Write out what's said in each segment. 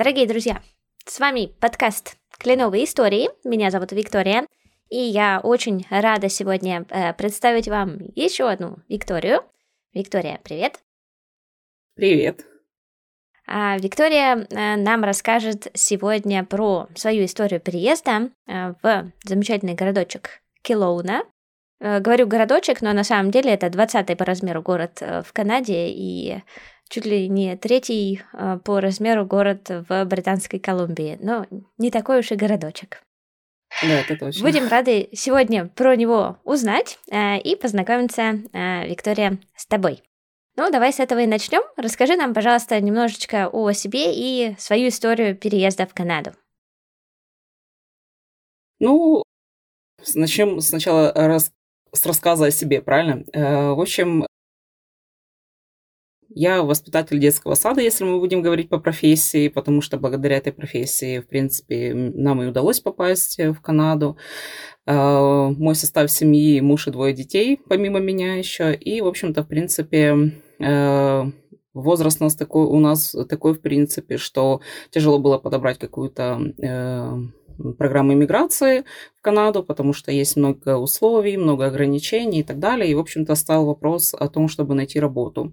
Дорогие друзья, с вами подкаст «Кленовые истории». Меня зовут Виктория, и я очень рада сегодня э, представить вам еще одну Викторию. Виктория, привет. Привет. А Виктория э, нам расскажет сегодня про свою историю переезда э, в замечательный городочек Килоуна. Э, говорю городочек, но на самом деле это 20-й по размеру город в Канаде и чуть ли не третий по размеру город в Британской Колумбии. Но не такой уж и городочек. Да, это точно. Будем рады сегодня про него узнать и познакомиться, Виктория, с тобой. Ну, давай с этого и начнем. Расскажи нам, пожалуйста, немножечко о себе и свою историю переезда в Канаду. Ну, начнем сначала раз, с рассказа о себе, правильно? Э, в общем, я воспитатель детского сада, если мы будем говорить по профессии, потому что благодаря этой профессии, в принципе, нам и удалось попасть в Канаду. Э, мой состав семьи, муж и двое детей, помимо меня еще. И, в общем-то, в принципе, Э, возраст у нас такой, у нас такой, в принципе, что тяжело было подобрать какую-то программу иммиграции в Канаду, потому что есть много условий, много ограничений и так далее. И, в общем-то, стал вопрос о том, чтобы найти работу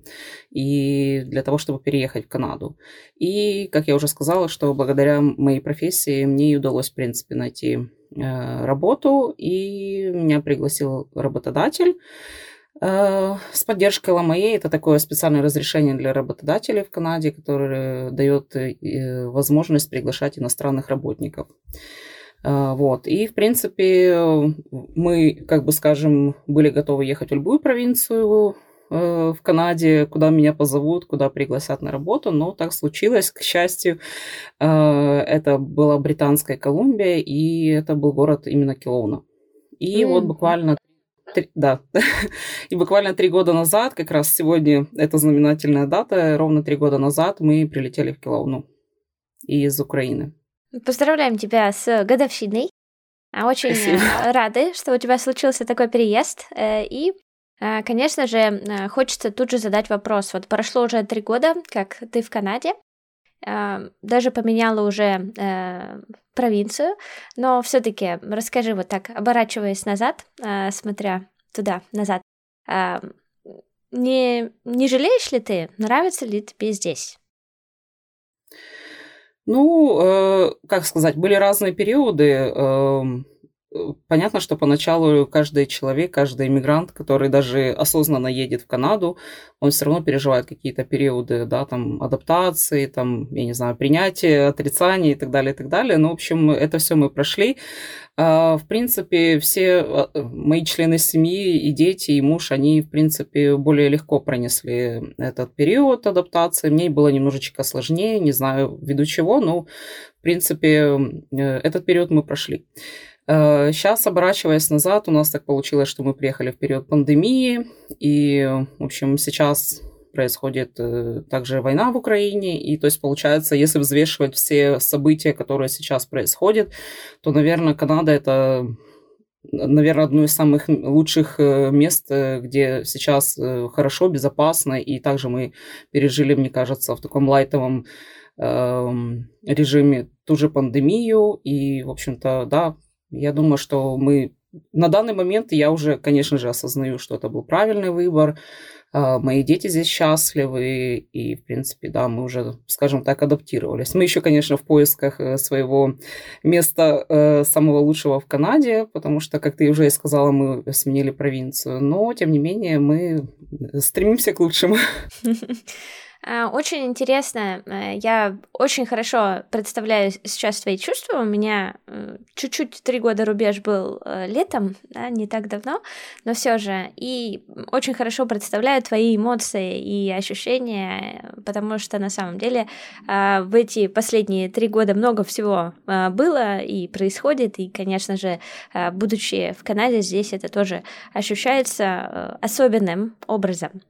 и для того, чтобы переехать в Канаду. И, как я уже сказала, что благодаря моей профессии мне и удалось, в принципе, найти э, работу, и меня пригласил работодатель. Э, с поддержкой ЛМАЕ это такое специальное разрешение для работодателей в Канаде, которое дает э, возможность приглашать иностранных работников. Э, вот. И, в принципе, мы, как бы скажем, были готовы ехать в любую провинцию в Канаде, куда меня позовут, куда пригласят на работу, но так случилось, к счастью. Это была Британская Колумбия, и это был город именно Келоуна. И mm-hmm. вот буквально Три, да. И буквально три года назад, как раз сегодня это знаменательная дата, ровно три года назад мы прилетели в Киловну из Украины. Поздравляем тебя с годовщиной. А очень Спасибо. Э, рады, что у тебя случился такой переезд. Э, и, э, конечно же, хочется тут же задать вопрос. Вот прошло уже три года, как ты в Канаде. Даже поменяла уже провинцию, но все-таки расскажи вот так, оборачиваясь назад, э, смотря туда, назад, э, не, не жалеешь ли ты, нравится ли тебе здесь? Ну, э, как сказать, были разные периоды. Э, понятно, что поначалу каждый человек, каждый иммигрант, который даже осознанно едет в Канаду, он все равно переживает какие-то периоды, да, там, адаптации, там, я не знаю, принятия, отрицания и так далее, и так далее. Ну, в общем, это все мы прошли. А, в принципе, все а, мои члены семьи и дети, и муж, они, в принципе, более легко пронесли этот период адаптации. Мне было немножечко сложнее, не знаю, ввиду чего, но, в принципе, э, этот период мы прошли. Сейчас, э, оборачиваясь назад, у нас так получилось, что мы приехали в период пандемии, и, в общем, сейчас происходит э, также война в Украине, и то есть получается, если взвешивать все события, которые сейчас происходят, то, наверное, Канада это наверное, одно из самых лучших э, мест, где сейчас хорошо, безопасно, и также мы пережили, мне кажется, в таком лайтовом эм, режиме ту же пандемию, и, в общем-то, да, я думаю, что мы на данный момент я уже, конечно же, осознаю, что это был правильный выбор. А, мои дети здесь счастливы, и, в принципе, да, мы уже, скажем так, адаптировались. Мы еще, конечно, в поисках э, своего места э, самого лучшего в Канаде, потому что, как ты уже и сказала, мы сменили провинцию, но, тем не менее, мы стремимся к лучшему. А, очень интересно. Э, я очень хорошо представляю сейчас твои чувства. У меня э, чуть-чуть три года рубеж был э, летом, да, не так давно, но все же. И очень хорошо представляю твои эмоции и ощущения, потому что на самом деле в эти последние три года много всего было и происходит. И, конечно же, будучи в Канаде, здесь это тоже ощущается особенным образом.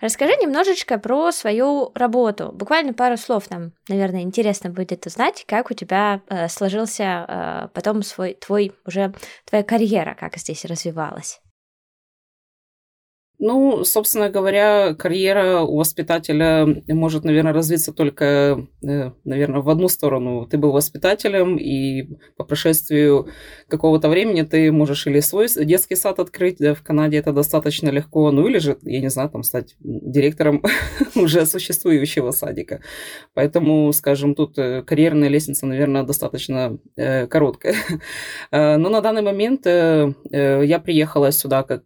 Расскажи немножечко про свою работу. Буквально пару слов нам, наверное, интересно будет узнать, как у тебя э, сложился э, потом свой твой уже твоя карьера, как здесь развивалась. Ну, собственно говоря, карьера у воспитателя может, наверное, развиться только, э, наверное, в одну сторону. Ты был воспитателем, и по прошествию какого-то времени ты можешь или свой детский сад открыть, да, в Канаде это достаточно легко, ну или же, я не знаю, там стать директором уже существующего садика. Поэтому, скажем, тут э, карьерная лестница, наверное, достаточно э, короткая. Но на данный момент я приехала сюда как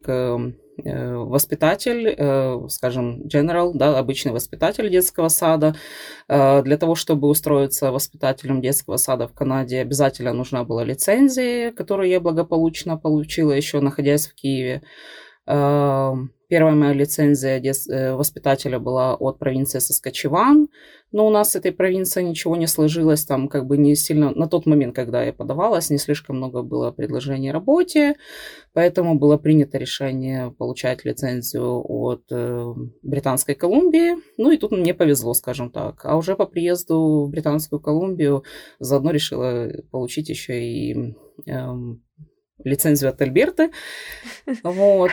воспитатель, э, скажем, general, да, обычный воспитатель детского сада. Э, для того, чтобы устроиться воспитателем детского сада в Канаде, обязательно нужна была лицензия, которую я благополучно получила еще находясь в Киеве. Первая моя лицензия э, воспитателя была от провинции Соскочеван, но у нас с этой провинцией ничего не сложилось, там как бы не сильно, на тот момент, когда я подавалась, не слишком много было предложений работе, поэтому было принято решение получать лицензию от э, Британской Колумбии, ну и тут мне повезло, скажем так. А уже по приезду в Британскую Колумбию заодно решила получить еще и э, лицензию от Альберты. Вот.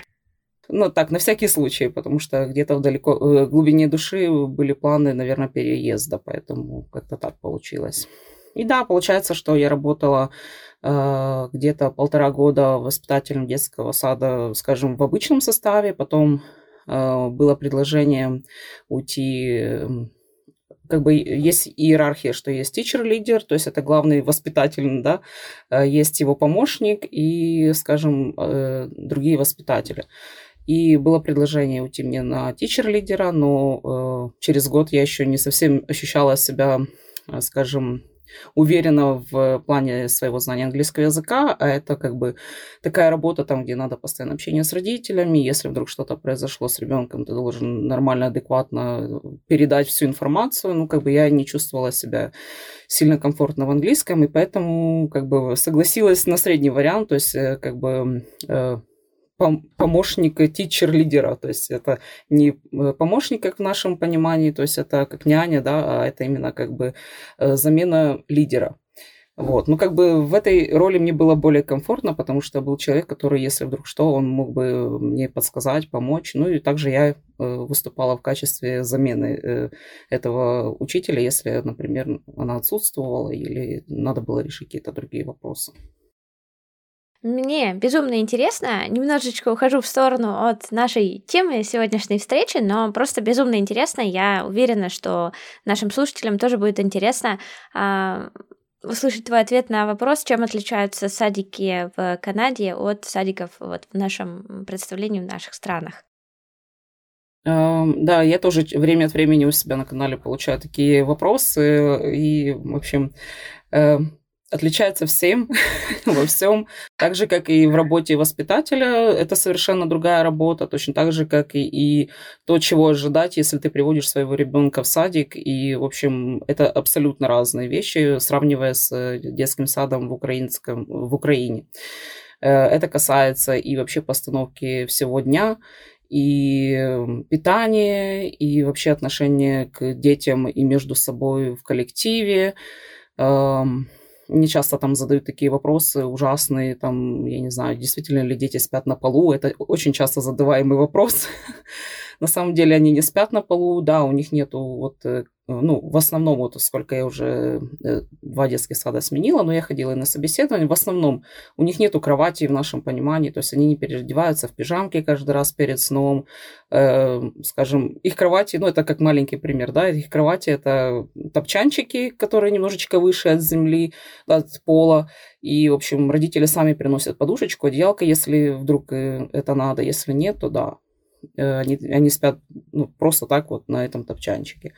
Ну, так, на всякий случай, потому что где-то в далеко, в глубине души были планы, наверное, переезда, поэтому как-то так получилось. И да, получается, что я работала э, где-то полтора года воспитателем детского сада, скажем, в обычном составе, потом э, было предложение уйти как бы есть иерархия, что есть teacher-лидер, то есть это главный воспитатель, да, э, есть его помощник и, скажем, э, другие воспитатели. И было предложение уйти мне на тичер-лидера, но э, через год я еще не совсем ощущала себя, э, скажем, уверенно в плане своего знания английского языка, а это как бы такая работа там, где надо постоянно общение с родителями, если вдруг что-то произошло с ребенком, ты должен нормально, адекватно передать всю информацию, ну, как бы я не чувствовала себя сильно комфортно в английском, и поэтому как бы согласилась на средний вариант, то есть э, как бы помощника тичер-лидера, то есть это не э, помощник, как в нашем понимании, то есть это как няня, да, а это именно как бы э, замена лидера. Вот. Ну, как бы в этой роли мне было более комфортно, потому что был человек, который, если вдруг что, он мог бы мне подсказать, помочь. Ну, и также я э, выступала в качестве замены этого учителя, если, например, она отсутствовала или надо было решить какие-то другие вопросы. Мне безумно интересно, немножечко ухожу в сторону от нашей темы сегодняшней встречи, но просто безумно интересно. Я уверена, что нашим слушателям тоже будет интересно а, услышать твой ответ на вопрос, чем отличаются садики в Канаде от садиков вот в нашем представлении в наших странах. Да, я тоже время от времени у себя на канале получаю такие вопросы. И, в общем, э, отличается всем во всем, так же, как и в работе воспитателя, это совершенно другая работа, точно так же, как и, и то, чего ожидать, если ты приводишь своего ребенка в садик, и, в общем, это абсолютно разные вещи, сравнивая с э, детским садом в, украинском, в Украине. Э, это касается и вообще постановки всего дня, и питания, и вообще отношения к детям и между собой в коллективе, мне часто там задают такие вопросы ужасные, там, я не знаю, действительно ли дети спят на полу. Это очень часто задаваемый вопрос. На самом деле они не спят на полу, да, у них нету вот э, ну, в основном, вот сколько я уже э, два детских сада сменила, но я ходила и на собеседование, в основном у них нету кровати в нашем понимании, то есть они не переодеваются в пижамке каждый раз перед сном, э, скажем, их кровати, ну, это как маленький пример, да, их кровати это топчанчики, которые немножечко выше от земли, от пола, и, в общем, родители сами приносят подушечку, одеялко, если вдруг э, это надо, если нет, то да, э, они, они спят ну, просто так вот на этом топчанчике.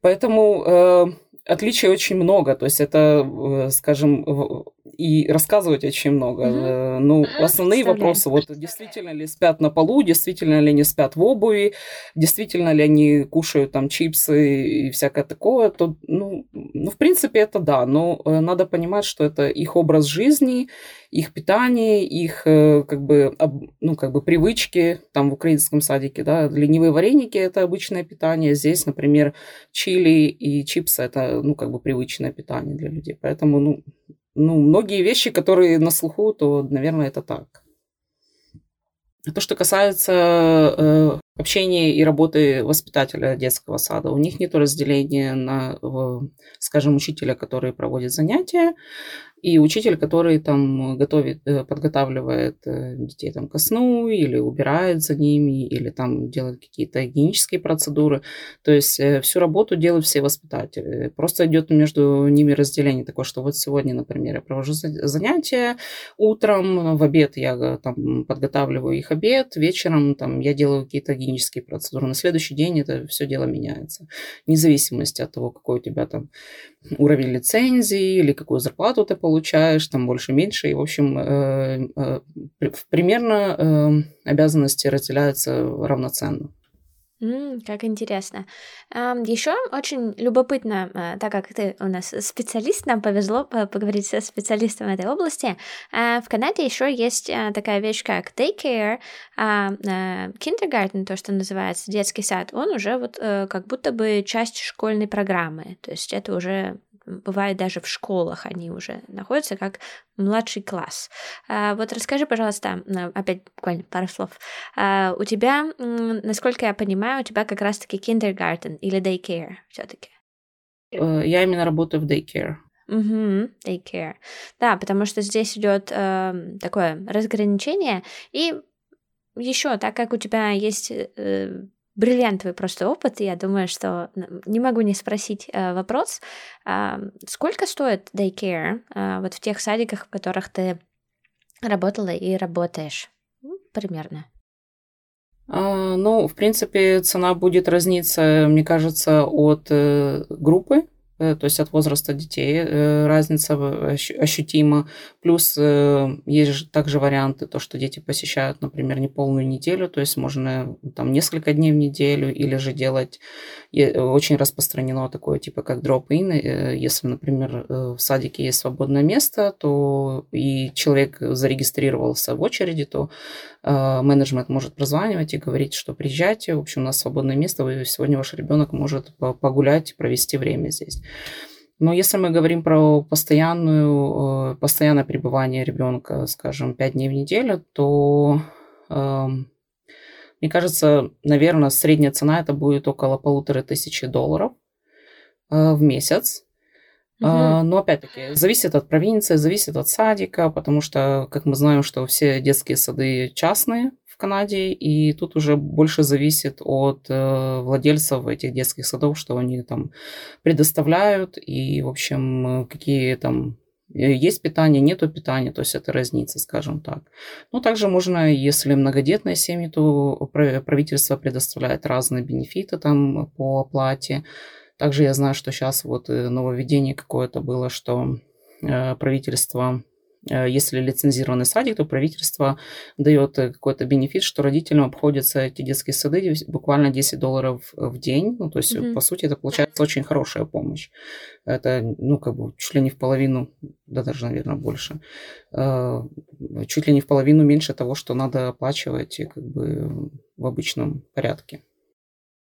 Поэтому э, отличий очень много. То есть это, э, скажем, и рассказывать очень много. Угу. Ну, основные вопросы, вот действительно ли спят на полу, действительно ли они спят в обуви, действительно ли они кушают там чипсы и всякое такое, то, ну, ну в принципе, это да, но э, надо понимать, что это их образ жизни, их питание, их как бы, ну, как бы привычки там в украинском садике, да, ленивые вареники – это обычное питание, здесь, например, чили и чипсы – это, ну, как бы привычное питание для людей, поэтому, ну, ну, многие вещи, которые на слуху, то, наверное, это так. То, что касается э, общения и работы воспитателя детского сада, у них нет разделения на, скажем, учителя, который проводит занятия, и учитель, который там готовит, э, подготавливает э, детей там ко сну или убирает за ними, или там делает какие-то гигиенические процедуры. То есть э, всю работу делают все воспитатели. Просто идет между ними разделение такое, что вот сегодня, например, я провожу занятия утром, в обед я там подготавливаю их обед, вечером там я делаю какие-то гигиенические процедуры. На следующий день это все дело меняется. Вне зависимости от того, какой у тебя там уровень лицензии или какую зарплату ты получаешь, там больше-меньше. И, в общем, э, э, примерно э, обязанности разделяются равноценно. Mm, как интересно. Еще очень любопытно, uh, так как ты у нас специалист, нам повезло поговорить со специалистом этой области. Uh, в Канаде еще есть uh, такая вещь, как daycare, kindergarten, то, что называется детский сад, он уже вот как будто бы часть школьной программы. То есть это уже бывает даже в школах они уже находятся как младший класс. А, вот расскажи, пожалуйста, опять буквально пару слов. А, у тебя, насколько я понимаю, у тебя как раз-таки kindergarten или daycare все-таки? Э, я именно работаю в daycare. Угу, daycare. Да, потому что здесь идет э, такое разграничение. И еще, так как у тебя есть э, бриллиантовый просто опыт. Я думаю, что не могу не спросить э, вопрос. Э, сколько стоит daycare э, вот в тех садиках, в которых ты работала и работаешь? Ну, примерно. А, ну, в принципе, цена будет разниться, мне кажется, от э, группы то есть от возраста детей э, разница ощутима. Плюс э, есть же также варианты, то, что дети посещают, например, не полную неделю, то есть можно там несколько дней в неделю, или же делать, очень распространено такое, типа как дроп-ин, если, например, в садике есть свободное место, то и человек зарегистрировался в очереди, то менеджмент может прозванивать и говорить, что приезжайте, в общем, у нас свободное место, сегодня ваш ребенок может погулять, провести время здесь. Но если мы говорим про постоянную, э, постоянное пребывание ребенка, скажем, 5 дней в неделю, то эм, мне кажется, наверное, средняя цена это будет около полутора тысячи долларов э, в месяц. Угу. Но опять-таки зависит от провинции, зависит от садика, потому что, как мы знаем, что все детские сады частные, Канаде, и тут уже больше зависит от э, владельцев этих детских садов, что они там предоставляют, и, в общем, какие там э, есть питание, нету питания, то есть это разница, скажем так. Ну, также можно, если многодетные семьи, то правительство предоставляет разные бенефиты там по оплате. Также я знаю, что сейчас вот э, нововведение какое-то было, что э, правительство Э, если лицензированный садик, то правительство дает э, какой-то бенефит, что родителям обходятся эти детские сады буквально 10 долларов в день. Ну, то есть, mm-hmm. по сути, это получается очень хорошая помощь. Это, ну, как бы, чуть ли не в половину, да даже, наверное, больше. Э, чуть ли не в половину меньше того, что надо оплачивать как бы в обычном порядке.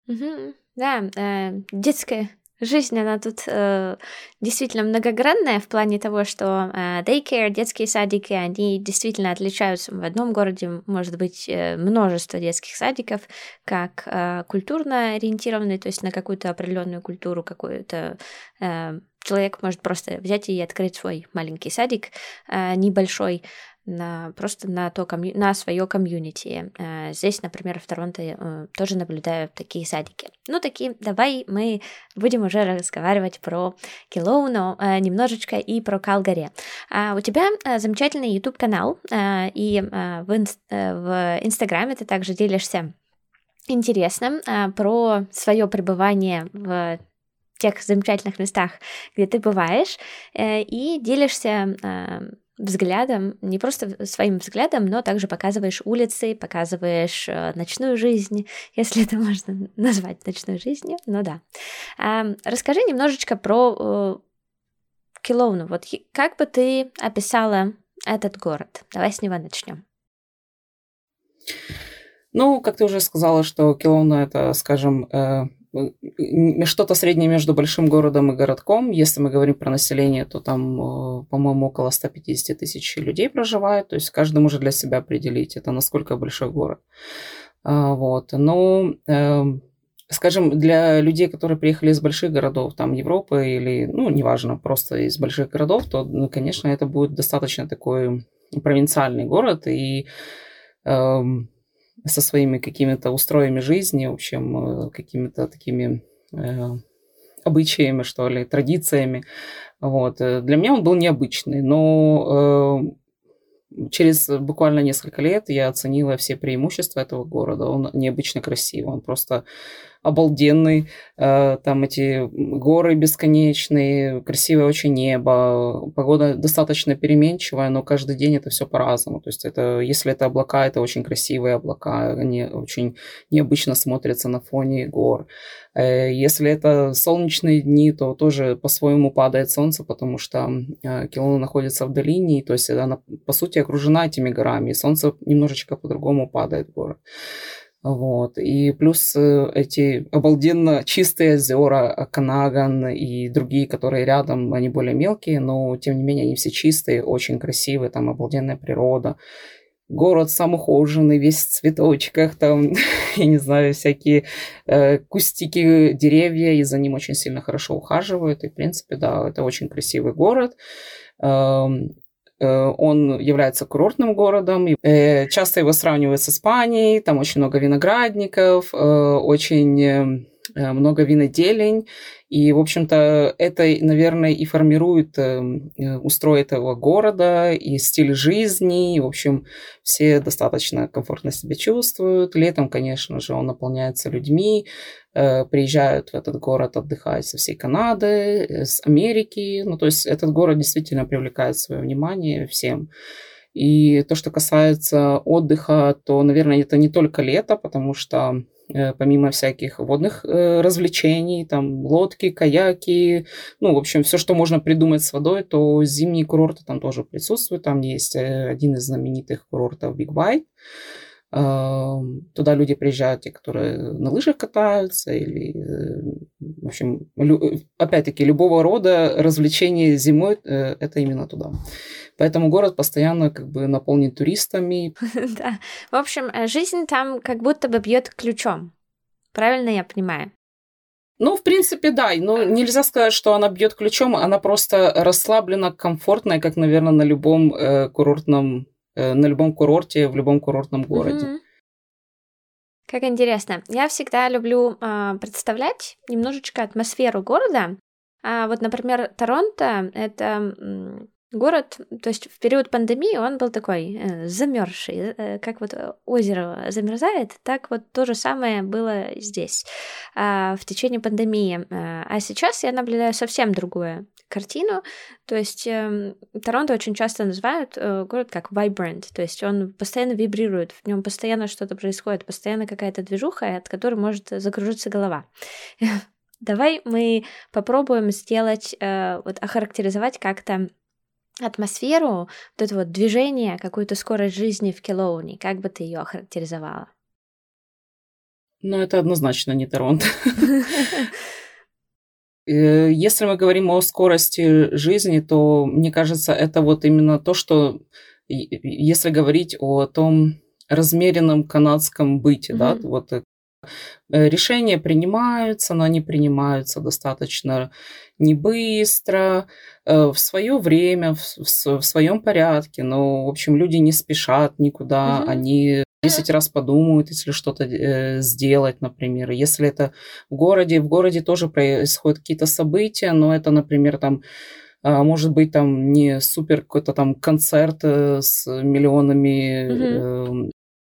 Mm-hmm. Да, э, детская Жизнь, она тут э, действительно многогранная в плане того, что э, daycare, детские садики, они действительно отличаются. В одном городе может быть э, множество детских садиков, как э, культурно ориентированные, то есть на какую-то определенную культуру, какую-то э, человек может просто взять и открыть свой маленький садик э, небольшой, на, просто на, то комью, на свое комьюнити. Э, здесь, например, в Торонто э, тоже наблюдаю такие садики. Ну, такие, давай мы будем уже разговаривать про Килоуну э, немножечко и про Калгари. А у тебя замечательный YouTube-канал, и в, инст, в Инстаграме ты также делишься интересным про свое пребывание в тех замечательных местах, где ты бываешь, и делишься взглядом, не просто своим взглядом, но также показываешь улицы, показываешь э, ночную жизнь, если это можно назвать ночной жизнью, ну да. Расскажи немножечко про э, Килоуну. Вот как бы ты описала этот город? Давай с него начнем. Ну, как ты уже сказала, что Килоуна это, скажем, э, что-то среднее между большим городом и городком. Если мы говорим про население, то там, э, по-моему, около 150 тысяч людей проживает. То есть каждый может для себя определить, это насколько большой город. А, вот. Но эм, скажем, для людей, которые приехали из больших городов, там, Европы или, ну, неважно, просто из больших городов, то, ну, конечно, это будет достаточно такой провинциальный город и э, со своими какими-то устроями жизни, в общем, э, какими-то такими э, обычаями, что ли, традициями. Вот. Для меня он был необычный, но э, через буквально несколько лет я оценила все преимущества этого города. Он необычно красивый, он просто обалденный. Э, там эти горы бесконечные, красивое очень небо. Погода достаточно переменчивая, но каждый день это все по-разному. То есть это, если это облака, это очень красивые облака. Они очень необычно смотрятся на фоне гор. Э, если это солнечные дни, то тоже по-своему падает солнце, потому что э, Килона находится в долине, то есть она, по сути, окружена этими горами, и солнце немножечко по-другому падает в город. Вот. И плюс э, эти обалденно чистые озера Канаган и другие, которые рядом, они более мелкие, но тем не менее они все чистые, очень красивые, там обалденная природа. Город сам ухоженный, весь в цветочках, там, я не знаю, всякие э, кустики, деревья, и за ним очень сильно хорошо ухаживают. И, в принципе, да, это очень красивый город. Эм, он является курортным городом. Э, часто его сравнивают с Испанией. Там очень много виноградников, э, очень много виноделень. И, в общем-то, это, наверное, и формирует устрой этого города, и стиль жизни. И, в общем, все достаточно комфортно себя чувствуют. Летом, конечно же, он наполняется людьми. Э, приезжают в этот город отдыхать со всей Канады, э, с Америки. Ну, то есть этот город действительно привлекает свое внимание всем. И то, что касается отдыха, то, наверное, это не только лето, потому что э, помимо всяких водных развлечений, там лодки, каяки, ну, в общем, все, что можно придумать с водой, то зимние курорты там тоже присутствуют. Там есть один из знаменитых курортов Big White, Туда люди приезжают, те, которые на лыжах катаются, или, э, в общем, опять-таки, любого рода развлечения зимой э, – это именно туда. Поэтому город постоянно как бы наполнен туристами. Да. В общем, э, жизнь там как будто бы бьет ключом. Правильно я понимаю? Ну, в принципе, да. Но нельзя сказать, что она бьет ключом. Она просто расслаблена, комфортная, как, наверное, на любом э, курортном на любом курорте, в любом курортном городе. Mm-hmm. Как интересно. Я всегда люблю э, представлять немножечко атмосферу города. А вот, например, Торонто это город, то есть в период пандемии он был такой э, замерзший, э, как вот озеро замерзает, так вот то же самое было здесь э, в течение пандемии. Э, а сейчас я наблюдаю совсем другую картину, то есть э, Торонто очень часто называют э, город как vibrant, то есть он постоянно вибрирует, в нем постоянно что-то происходит, постоянно какая-то движуха, от которой может закружиться голова. Давай мы попробуем сделать, э, вот охарактеризовать как-то атмосферу, вот это вот движение, какую-то скорость жизни в Келоуне, как бы ты ее охарактеризовала? Ну, это однозначно не Торонто. Э, если мы говорим о скорости жизни, то, мне кажется, это вот именно то, что, если говорить о том размеренном канадском быте, mm-hmm. да, вот э, решения принимаются, но они принимаются достаточно не быстро, э, в свое время, в, в, в своем порядке. Но, в общем, люди не спешат никуда, mm-hmm. они 10 раз подумают, если что-то э, сделать, например. Если это в городе, в городе тоже происходят какие-то события, но это, например, там а, может быть, там не супер какой-то там концерт э, с миллионами mm-hmm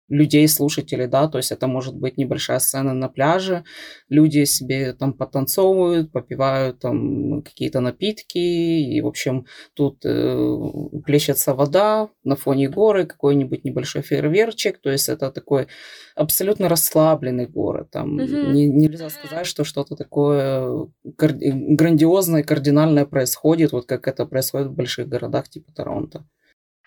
людей, слушателей, да, то есть это может быть небольшая сцена на пляже, люди себе там потанцовывают, попивают там какие-то напитки, и, в общем, тут э, плещется вода на фоне горы, какой-нибудь небольшой фейерверчик, то есть это такой абсолютно расслабленный город, там mm-hmm. не, нельзя сказать, что что-то такое грандиозное, кардинальное происходит, вот как это происходит в больших городах типа Торонто.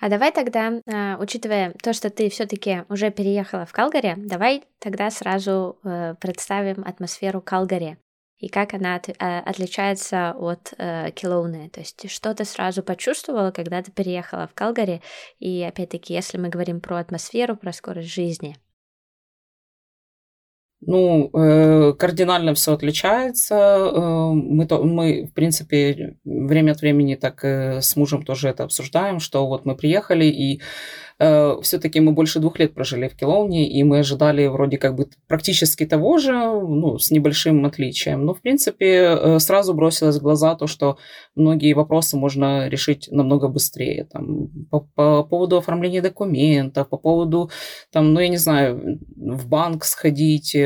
А давай тогда, а, учитывая то, что ты все-таки уже переехала в Калгари, давай тогда сразу э, представим атмосферу Калгари и как она от, а, отличается от э. То есть что ты сразу почувствовала, когда ты переехала в Калгари, и опять-таки, если мы говорим про атмосферу, про скорость жизни. Ну, э, кардинально все отличается. Э, мы, то, мы, в принципе, время от времени так э, с мужем тоже это обсуждаем, что вот мы приехали, и Э, все-таки мы больше двух лет прожили в Келовне, и мы ожидали вроде как бы практически того же, ну, с небольшим отличием. Но, в принципе, э, сразу бросилось в глаза то, что многие вопросы можно решить намного быстрее. Там, по, по поводу оформления документов, по поводу, там, ну, я не знаю, в банк сходить, э,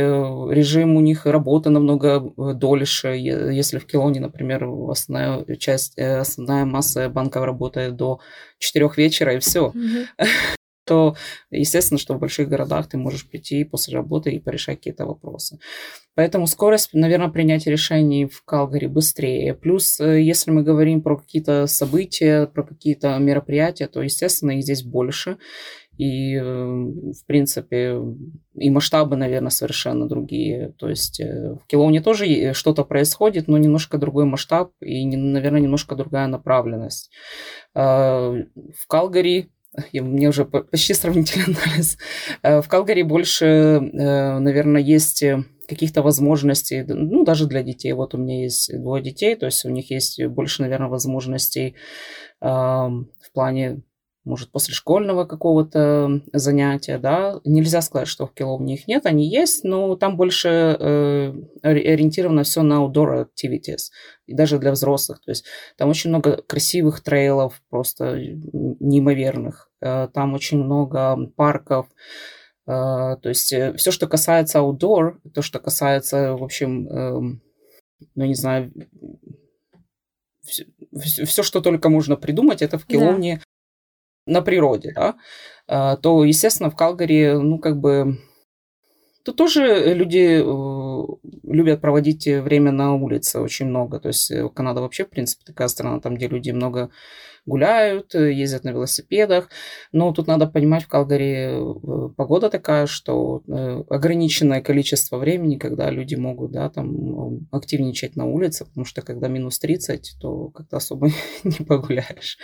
режим у них работы намного дольше. Если в Келоне, например, основная часть, основная масса банков работает до четырех вечера, и все. Mm-hmm то, естественно, что в больших городах ты можешь прийти после работы и порешать какие-то вопросы. Поэтому скорость, наверное, принятия решений в Калгари быстрее. Плюс, э, если мы говорим про какие-то события, про какие-то мероприятия, то, естественно, их здесь больше. И, э, в принципе, и масштабы, наверное, совершенно другие. То есть э, в Килоуне тоже что-то происходит, но немножко другой масштаб и, наверное, немножко другая направленность. А, в Калгари мне уже почти сравнительный анализ. Э, в Калгари больше, наверное, есть каких-то возможностей, ну, даже для детей. Вот у меня есть двое детей, то есть у них есть больше, наверное, возможностей в плане может, после школьного какого-то занятия, да. Нельзя сказать, что в Киловне их нет, они есть, но там больше э, ориентировано все на outdoor activities, и даже для взрослых. То есть там очень много красивых трейлов, просто неимоверных. Э, там очень много парков, э, то есть э, все, что касается outdoor, то, что касается, в общем, э, ну, не знаю, все, все, что только можно придумать, это в Киловне на природе, да, а, то, естественно, в Калгари, ну, как бы, тут тоже люди э, любят проводить время на улице очень много. То есть э, Канада вообще, в принципе, такая страна, там, где люди много гуляют, э, ездят на велосипедах. Но тут надо понимать, в Калгари погода такая, что ограниченное количество времени, когда люди могут, да, там, активничать на улице, потому что когда минус 30, то как-то особо не погуляешь.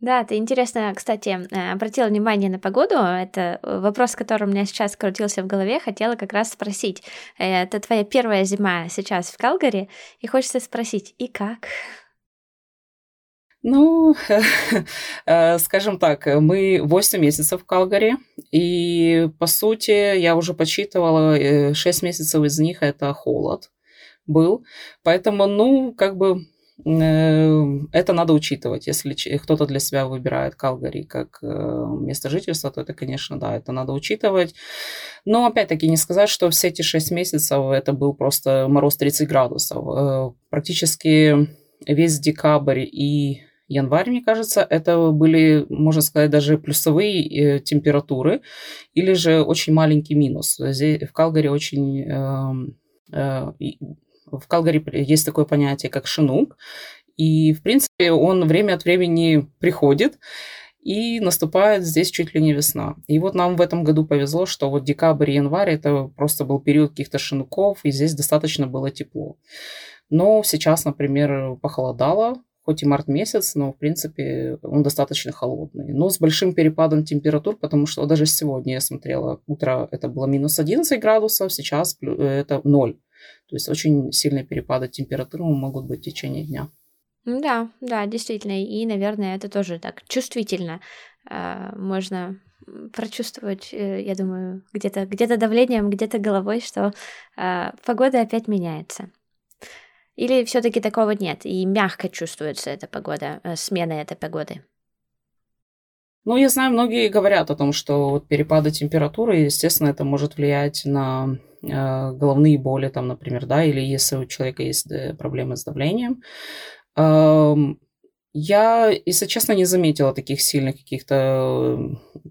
Да, ты интересно, кстати, э, обратила внимание на погоду. Это э, вопрос, который у меня сейчас крутился в голове. Хотела как раз спросить. Э, это твоя первая зима сейчас в Калгари, и хочется спросить, и как? Ну, скажем так, мы 8 месяцев в Калгари, и, по сути, я уже подсчитывала, 6 месяцев из них это холод был. Поэтому, ну, как бы это надо учитывать. Если кто-то для себя выбирает Калгари как э, место жительства, то это, конечно, да, это надо учитывать. Но, опять-таки, не сказать, что все эти шесть месяцев это был просто мороз 30 градусов. Э, практически весь декабрь и январь, мне кажется, это были, можно сказать, даже плюсовые э, температуры или же очень маленький минус. Здесь, в Калгари очень эм, в Калгари есть такое понятие, как шинук. И, в принципе, он время от времени приходит, и наступает здесь чуть ли не весна. И вот нам в этом году повезло, что вот декабрь и январь это просто был период каких-то шинуков, и здесь достаточно было тепло. Но сейчас, например, похолодало, хоть и март месяц, но, в принципе, он достаточно холодный. Но с большим перепадом температур, потому что даже сегодня я смотрела, утро это было минус 11 градусов, сейчас это 0. То есть очень сильные перепады температуры могут быть в течение дня. Да, да, действительно. И, наверное, это тоже так чувствительно. А, можно прочувствовать, э, я думаю, где-то где давлением, где-то головой, что а, погода опять меняется. Или все-таки такого нет, и мягко чувствуется эта погода, э, смена этой погоды? Ну, я знаю, многие говорят о том, что вот перепады температуры, естественно, это может влиять на э, головные боли, там, например, да, или если у человека есть э, проблемы с давлением. Э, я, если честно, не заметила таких сильных каких-то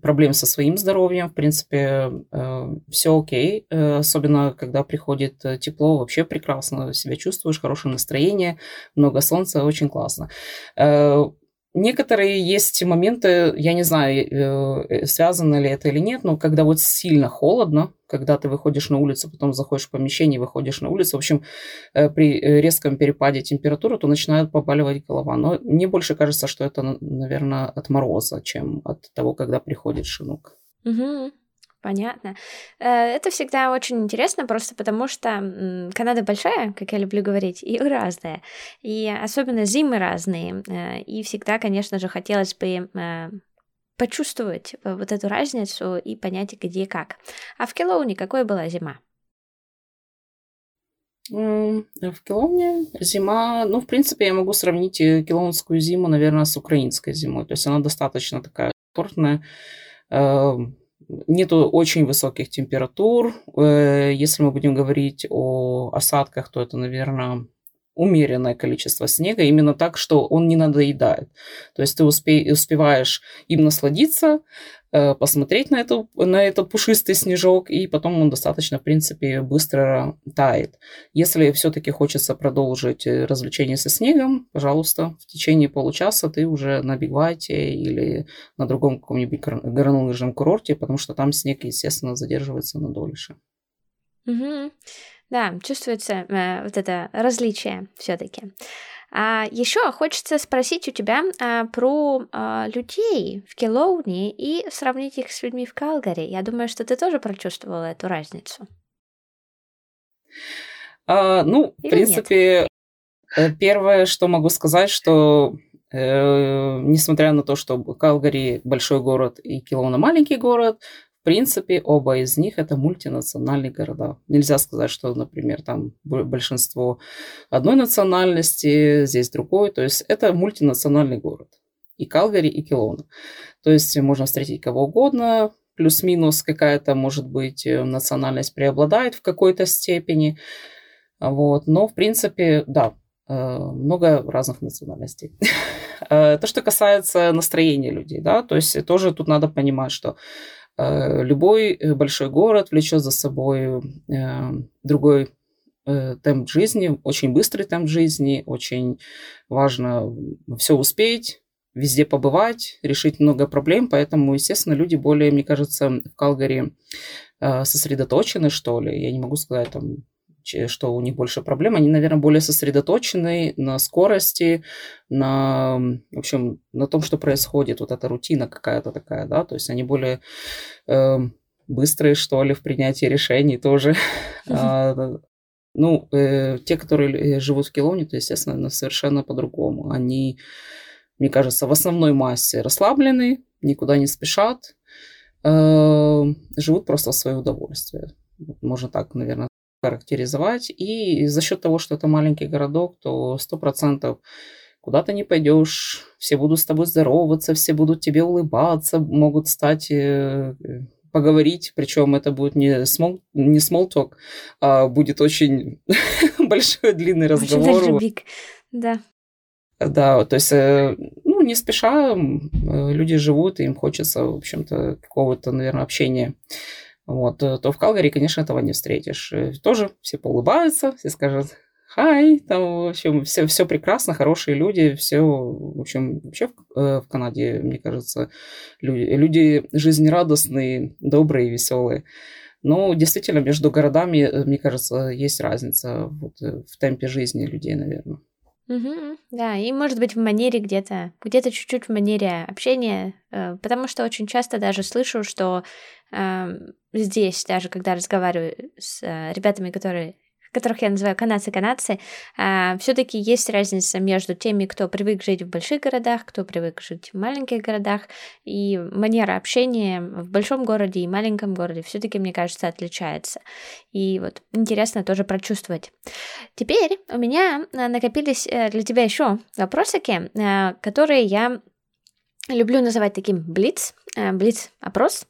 проблем со своим здоровьем. В принципе, э, все окей. Э, особенно, когда приходит тепло, вообще прекрасно себя чувствуешь, хорошее настроение, много солнца, очень классно. Э, некоторые есть моменты, я не знаю, э, связано ли это или нет, но когда вот сильно холодно, когда ты выходишь на улицу, потом заходишь в помещение, выходишь на улицу, в общем, э, при резком перепаде температуры, то начинает побаливать голова. Но мне больше кажется, что это, наверное, от мороза, чем от того, когда приходит шинок. Угу. Понятно. Э, это всегда очень интересно, просто потому что Канада большая, как я люблю говорить, и разная. И особенно зимы разные. Э, и всегда, конечно же, хотелось бы э, почувствовать вот эту разницу и понять, где и как. А в Келоуне какой была зима? В Келовне зима, ну, в принципе, я могу сравнить келонскую зиму, наверное, с украинской зимой. То есть она достаточно такая комфортная, эм, Нету очень высоких температур. Э, если мы будем говорить о осадках, то это, наверное, умеренное количество снега, именно так, что он не надоедает. То есть ты успе- успеваешь им насладиться, э, посмотреть на, эту, на этот пушистый снежок, и потом он достаточно, в принципе, быстро тает. Если все-таки хочется продолжить э, развлечение со снегом, пожалуйста, в течение получаса ты уже на Бигвайте или на другом каком-нибудь горнолыжном курорте, потому что там снег, естественно, задерживается надольше. Угу. Да, чувствуется э, вот это различие все-таки. А еще хочется спросить у тебя а, про а, людей в Келоуне и сравнить их с людьми в Калгари. Я думаю, что ты тоже прочувствовала эту разницу. А, ну, Или в принципе, нет? Э, первое, что могу сказать, что э, несмотря на то, что Калгари большой город и Келоуна маленький город, принципе, оба из них это мультинациональные города. Нельзя сказать, что, например, там большинство одной национальности, здесь другой. То есть это мультинациональный город. И Калгари, и Келона. То есть можно встретить кого угодно, плюс-минус какая-то, может быть, э, национальность преобладает в какой-то степени. Вот. Но, в принципе, да, э, много разных национальностей. Э, то, что касается настроения людей, да, то есть тоже тут надо понимать, что любой э, большой город влечет за собой э, другой темп жизни, очень быстрый темп жизни, очень важно все успеть, везде побывать, решить много проблем, поэтому, естественно, люди более, мне кажется, в Калгари сосредоточены, что ли. Я не могу сказать там что у них больше проблем, они, наверное, более сосредоточены на скорости, на, в общем, на том, что происходит, вот эта рутина какая-то такая, да, то есть они более э, быстрые, что ли, в принятии решений тоже. А, ну, э, те, которые э, живут в Келоне, то, естественно, совершенно по-другому. Они, мне кажется, в основной массе расслаблены, никуда не спешат, э, живут просто в свое удовольствие. Можно так, наверное, характеризовать. И за счет того, что это маленький городок, то сто процентов куда ты не пойдешь, все будут с тобой здороваться, все будут тебе улыбаться, могут стать э, поговорить, причем это будет не small, не small talk, а будет очень большой длинный разговор. Очень big. Да. Да, то есть, э, ну, не спеша люди живут, и им хочется, в общем-то, какого-то, наверное, общения вот, э, то в Калгари, конечно, этого не встретишь. Э, тоже все поулыбаются, все скажут хай, там, в общем, все, все прекрасно, хорошие люди, все, в общем, вообще в, э, в Канаде, мне кажется, люди, люди жизнерадостные, добрые, веселые. Но действительно, между городами, мне кажется, есть разница вот, в темпе жизни людей, наверное. Угу, да, и может быть в манере где-то, где-то чуть-чуть в манере общения, потому что очень часто даже слышу, что здесь, даже когда разговариваю с э, ребятами, которые которых я называю канадцы-канадцы, а, все-таки есть разница между теми, кто привык жить в больших городах, кто привык жить в маленьких городах, и манера общения в большом городе и маленьком городе все-таки, мне кажется, отличается. И вот интересно тоже прочувствовать. Теперь у меня э, накопились э, для тебя еще вопросики, которые я люблю называть таким блиц, блиц-опрос.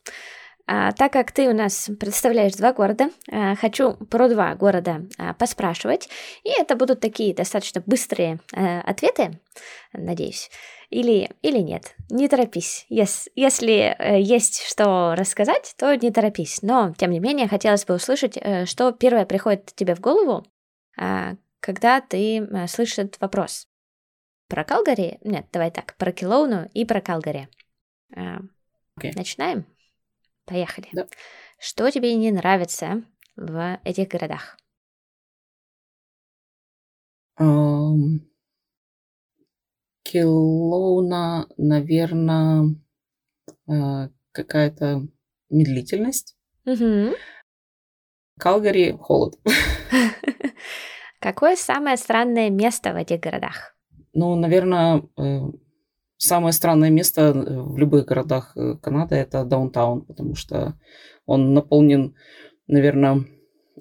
А, так как ты у нас представляешь два города, а, хочу про два города а, поспрашивать, и это будут такие достаточно быстрые а, ответы, надеюсь, или, или нет. Не торопись. Yes, если э, есть что рассказать, то не торопись. Но, тем не менее, хотелось бы услышать, э, что первое приходит тебе в голову, когда ты э, слышишь этот вопрос. про Калгари. Нет, давай так, про Килоуну и про Калгари. Okay. Начинаем? Поехали. Да. Что тебе не нравится в этих городах? Um, Килоуна, наверное, uh, какая-то медлительность. Угу. Калгари – холод. Какое самое странное место в этих городах? Ну, наверное, э, самое странное место в любых городах э, Канады – это даунтаун, потому что он наполнен, наверное,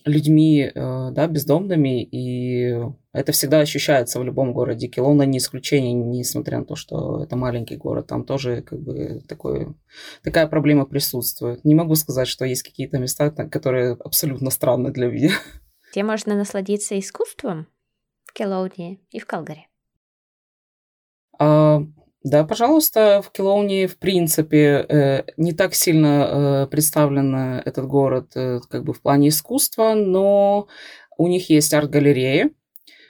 людьми, э, да, бездомными, и это всегда ощущается в любом городе. Килона не исключение, несмотря на то, что это маленький город, там тоже как бы такое, такая проблема присутствует. Не могу сказать, что есть какие-то места, которые абсолютно странны для меня. Где можно насладиться искусством в Келоуне и в Калгари? А, да, пожалуйста, в Килоуне, в принципе, э, не так сильно э, представлен этот город э, как бы в плане искусства, но у них есть арт-галерея,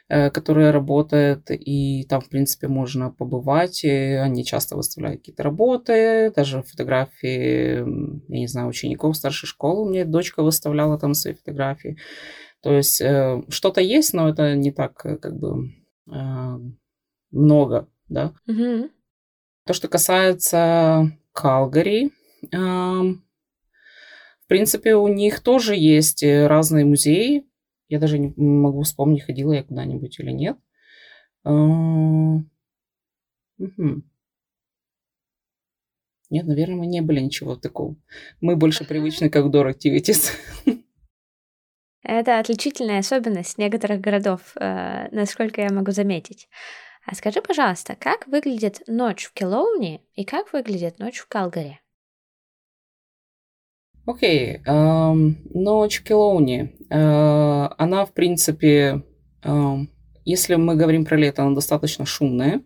которая работает, и там, в принципе, можно побывать. И они часто выставляют какие-то работы, даже фотографии, я не знаю, учеников старшей школы. У меня дочка выставляла там свои фотографии. То есть что-то есть, но это не так как бы много, да. Mm-hmm. То, что касается Калгари, в принципе, у них тоже есть э, разные музеи. Я даже не могу вспомнить, ходила я куда-нибудь или нет. Угу. Нет, наверное, мы не были ничего такого. Мы больше привычны как Дор Activities. Это отличительная особенность некоторых городов, э, насколько я могу заметить. А скажи, пожалуйста, как выглядит ночь в Келоуне и как выглядит ночь в Калгари? Окей, okay, um, ночь в Келоуне. Uh, она, в принципе, uh, если мы говорим про лето, она достаточно шумная,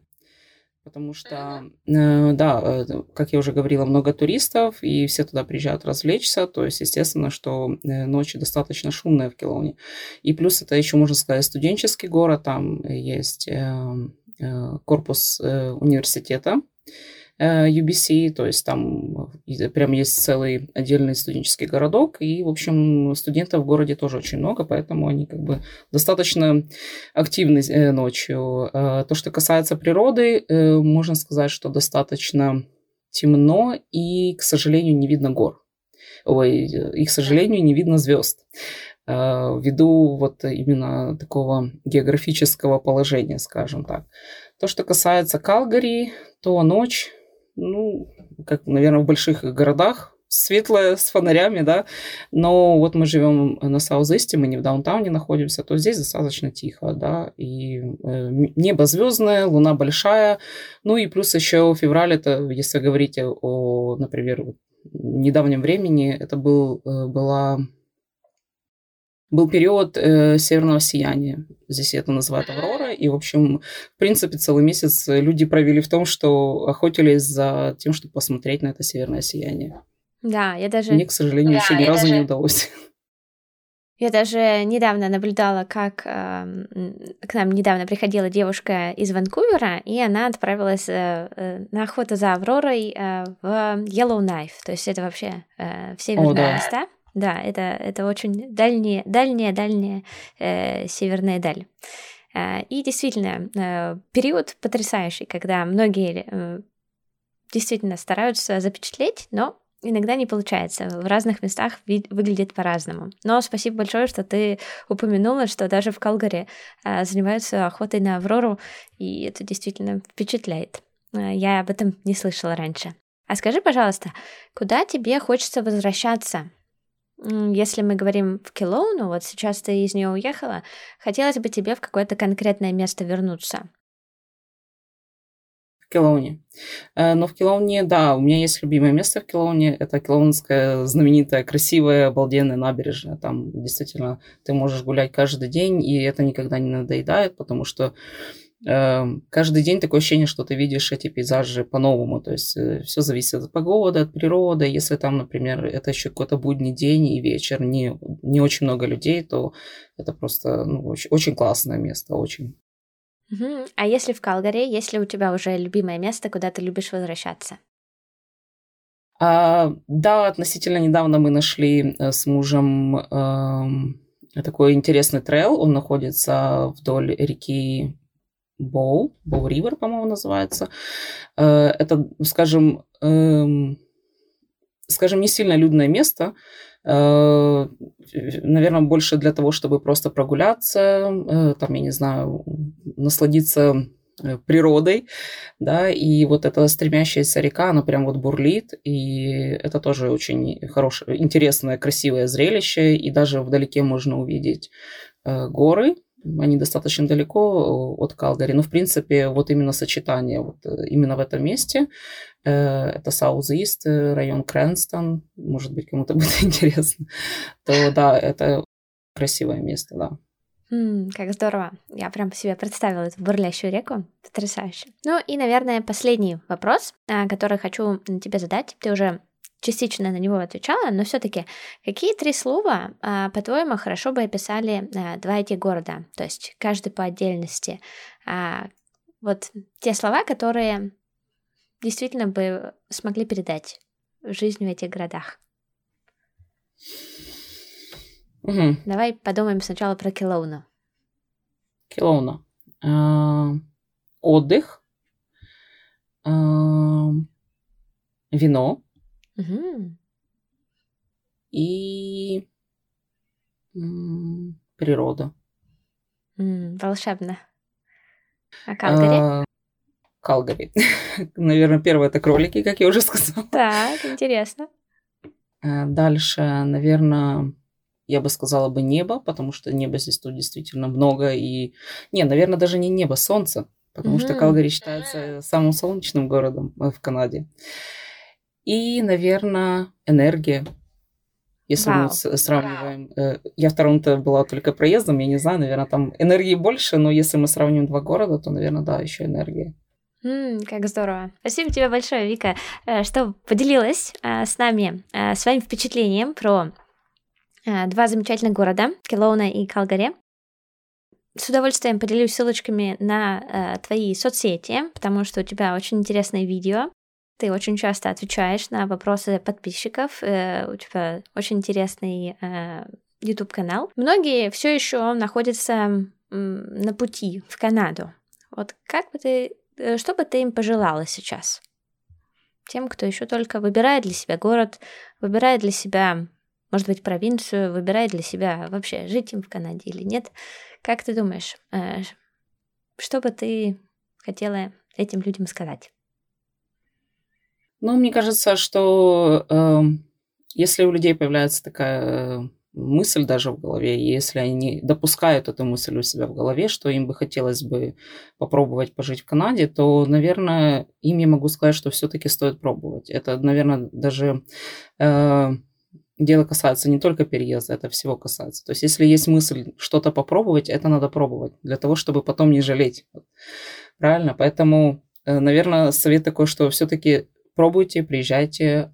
потому что, uh, да, как я уже говорила, много туристов, и все туда приезжают развлечься, то есть, естественно, что ночь достаточно шумная в Келоуне. И плюс это еще, можно сказать, студенческий город, там есть эм, Э, корпус э, университета UBC, э, то есть там прям есть целый отдельный студенческий городок, и, в общем, студентов в городе тоже очень много, поэтому они как бы достаточно активны ночью. То, что касается природы, можно сказать, что достаточно темно, и, к сожалению, не видно гор. Ой, и, к сожалению, не видно звезд. Э, ввиду вот именно такого географического положения, скажем так. То, что касается Калгари, то ночь, ну, как, наверное, в больших городах, светлая, с фонарями, да, но вот мы живем на Саузесте, мы не в даунтауне находимся, то здесь достаточно тихо, да, и э, небо звездное, луна большая, ну и плюс еще в феврале, это, если говорить о, например, недавнем времени, это был, э, была был период э, северного сияния. Здесь это называют Аврора. И, в общем, в принципе, целый месяц люди провели в том, что охотились за тем, чтобы посмотреть на это северное сияние. Да, я даже... Мне, к сожалению, да, еще ни разу даже... не удалось. Я даже недавно наблюдала, как э, к нам недавно приходила девушка из Ванкувера, и она отправилась э, э, на охоту за Авророй э, в Yellowknife. То есть это вообще э, в северные О, да. места. Да, это, это очень дальняя, дальняя, дальняя э, северная даль. Э, и действительно, э, период потрясающий, когда многие э, действительно стараются запечатлеть, но иногда не получается. В разных местах вид выглядит по-разному. Но спасибо большое, что ты упомянула, что даже в Калгари э, занимаются охотой на Аврору, и это действительно впечатляет. Э, я об этом не слышала раньше. А скажи, пожалуйста, куда тебе хочется возвращаться если мы говорим в Килоуну, вот сейчас ты из нее уехала, хотелось бы тебе в какое-то конкретное место вернуться. В Килоуне. Э, но в Килоуне, да, у меня есть любимое место в Килоуне. Это Килоунская знаменитая, красивая, обалденная набережная. Там действительно ты можешь гулять каждый день, и это никогда не надоедает, потому что каждый день такое ощущение, что ты видишь эти пейзажи по-новому. То есть э, все зависит от погоды, от природы. Если там, например, это еще какой-то будний день и вечер, не, не очень много людей, то это просто ну, очень, очень классное место, очень. Угу. А если в Калгари, есть ли у тебя уже любимое место, куда ты любишь возвращаться? А, да, относительно недавно мы нашли э, с мужем э, такой интересный трейл. Он находится вдоль реки Боу, Боу Ривер, по-моему, называется. Э, это, скажем, э, скажем, не сильно людное место. Э, наверное, больше для того, чтобы просто прогуляться, э, там, я не знаю, насладиться природой, да, и вот эта стремящаяся река, она прям вот бурлит, и это тоже очень хорошее, интересное, красивое зрелище, и даже вдалеке можно увидеть горы, они достаточно далеко от Калгари, но в принципе вот именно сочетание вот э, именно в этом месте, э, это Саус-Ист, район Крэнстон, может быть кому-то будет интересно, то да, это красивое место, да. М, как здорово. Я прям себе представила эту бурлящую реку. Потрясающе. Ну и, наверное, последний вопрос, который хочу тебе задать. Ты уже частично на него отвечала, но все-таки какие три слова, а, по-твоему, хорошо бы описали а, два эти города? То есть каждый по отдельности. Вот те слова, которые действительно бы смогли передать жизнь в этих городах. Угу. Давай подумаем сначала про Келоуна. Келоуна. А, отдых. А, вино. Угу. И м, природа. М, волшебно. А Калгари? А, Калгари. Наверное, первое это кролики, как я уже сказала. Так, интересно. А, Дальше, наверное, я бы сказала бы небо, потому что неба здесь тут действительно много. И, не, наверное, даже не небо, солнце, потому mm-hmm. что Калгари считается самым солнечным городом э, в Канаде. И, наверное, энергия. Если wow. мы сравниваем... Wow. Э, я в Торонто была только проездом, я не знаю, наверное, там энергии больше, но если мы сравним два города, то, наверное, да, еще энергия. Mm, как здорово. Спасибо тебе большое, Вика, э, что поделилась с нами своим впечатлением про Э, два замечательных города, Келоуна и Калгари. С удовольствием поделюсь ссылочками на э, твои соцсети, потому что у тебя очень интересное видео. Ты очень часто отвечаешь на вопросы подписчиков. Э, у тебя очень интересный э, YouTube канал. Многие все еще находятся на пути в Канаду. Вот как бы ты, э, что бы ты им пожелала сейчас? Тем, кто еще только выбирает для себя город, выбирает для себя может быть, провинцию, выбирает для себя вообще, жить им в Канаде или нет. Как ты думаешь, что бы ты хотела этим людям сказать? Ну, мне кажется, что э, если у людей появляется такая э, мысль даже в голове, если они допускают эту мысль у себя в голове, что им бы хотелось бы попробовать пожить в Канаде, то, наверное, им я могу сказать, что все-таки стоит пробовать. Это, наверное, даже э, дело касается не только переезда, это всего касается. То есть, если есть мысль что-то попробовать, это надо пробовать для того, чтобы потом не жалеть. Правильно? Поэтому, э, наверное, совет такой, что все-таки пробуйте, приезжайте.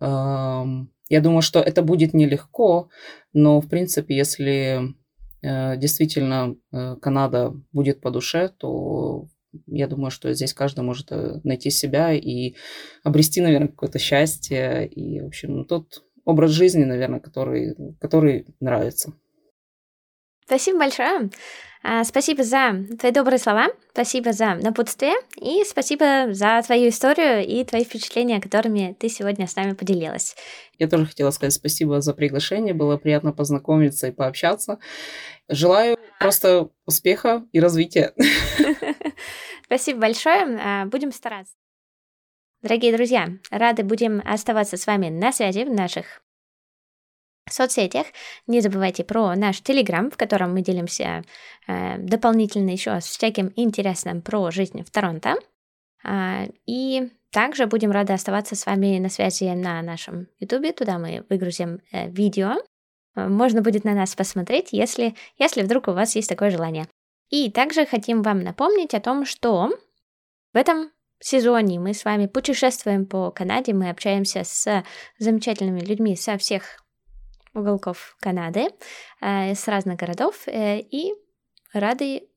Я думаю, что это будет нелегко, но, в принципе, если э, действительно э, Канада будет по душе, то я думаю, что здесь каждый может найти себя и обрести, наверное, какое-то счастье. И, в общем, тут образ жизни, наверное, который, который нравится. Спасибо большое. А, спасибо за твои добрые слова, спасибо за напутствие и спасибо за твою историю и твои впечатления, которыми ты сегодня с нами поделилась. Я тоже хотела сказать спасибо за приглашение, было приятно познакомиться и пообщаться. Желаю просто успеха и развития. Спасибо большое, а, будем стараться. Дорогие друзья, рады будем оставаться с вами на связи в наших соцсетях. Не забывайте про наш Телеграм, в котором мы делимся э, дополнительно еще с всяким интересным про жизнь в Торонто. Э, и также будем рады оставаться с вами на связи на нашем YouTube. Туда мы выгрузим э, видео. Можно будет на нас посмотреть, если, если вдруг у вас есть такое желание. И также хотим вам напомнить о том, что в этом сезоне мы с вами путешествуем по Канаде, мы общаемся с замечательными людьми со всех уголков Канады, э, с разных городов, э, и рады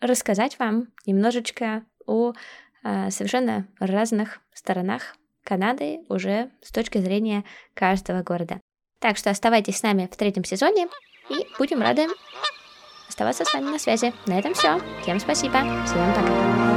рассказать вам немножечко о э, совершенно разных сторонах Канады уже с точки зрения каждого города. Так что оставайтесь с нами в третьем сезоне и будем рады оставаться с вами на связи. На этом все. Всем спасибо. Всем пока.